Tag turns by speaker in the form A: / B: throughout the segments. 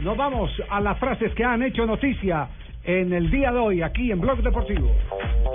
A: Nos vamos a las frases que han hecho noticia en el día de hoy aquí en Blog Deportivo.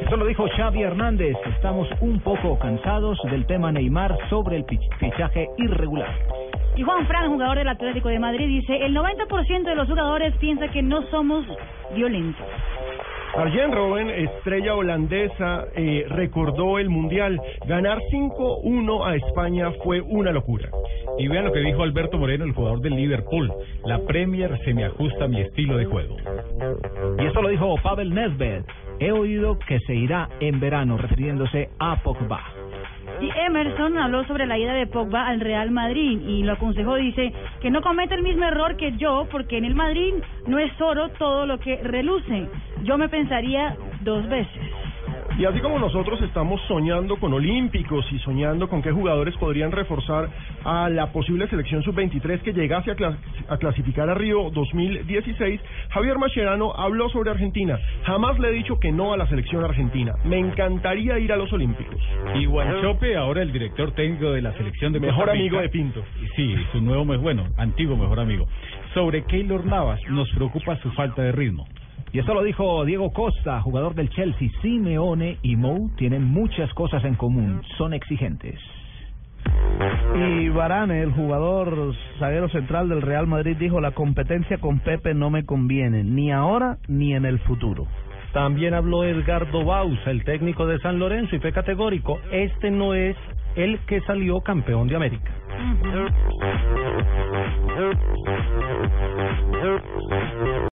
B: Esto lo dijo Xavi Hernández. Estamos un poco cansados del tema Neymar sobre el fichaje irregular.
C: Y Juan Fran, jugador del Atlético de Madrid, dice, el 90% de los jugadores piensa que no somos violentos.
D: Arjen Robben, estrella holandesa, eh, recordó el Mundial. Ganar 5-1 a España fue una locura.
E: Y vean lo que dijo Alberto Moreno, el jugador del Liverpool. La Premier se me ajusta a mi estilo de juego.
B: Y esto lo dijo Pavel Nedved. He oído que se irá en verano, refiriéndose a Pogba.
C: Y Emerson habló sobre la ida de Pogba al Real Madrid y lo aconsejó, dice, que no cometa el mismo error que yo, porque en el Madrid no es oro todo lo que reluce. Yo me pensaría dos veces.
D: Y así como nosotros estamos soñando con olímpicos y soñando con qué jugadores podrían reforzar a la posible selección sub-23 que llegase a, clas- a clasificar a Río 2016, Javier Mascherano habló sobre Argentina. Jamás le he dicho que no a la selección argentina. Me encantaría ir a los olímpicos.
E: Y Guanchope, ahora el director técnico de la selección de
D: Mejor
E: Costa Rica.
D: amigo de Pinto.
E: Sí, su nuevo, bueno, antiguo mejor amigo. Sobre Keylor Navas, nos preocupa su falta de ritmo.
B: Y esto lo dijo Diego Costa, jugador del Chelsea. Simeone y Mou tienen muchas cosas en común. Son exigentes.
F: Y Varane, el jugador zaguero central del Real Madrid, dijo la competencia con Pepe no me conviene, ni ahora ni en el futuro.
G: También habló Edgardo Bausa, el técnico de San Lorenzo, y fue categórico. Este no es el que salió campeón de América.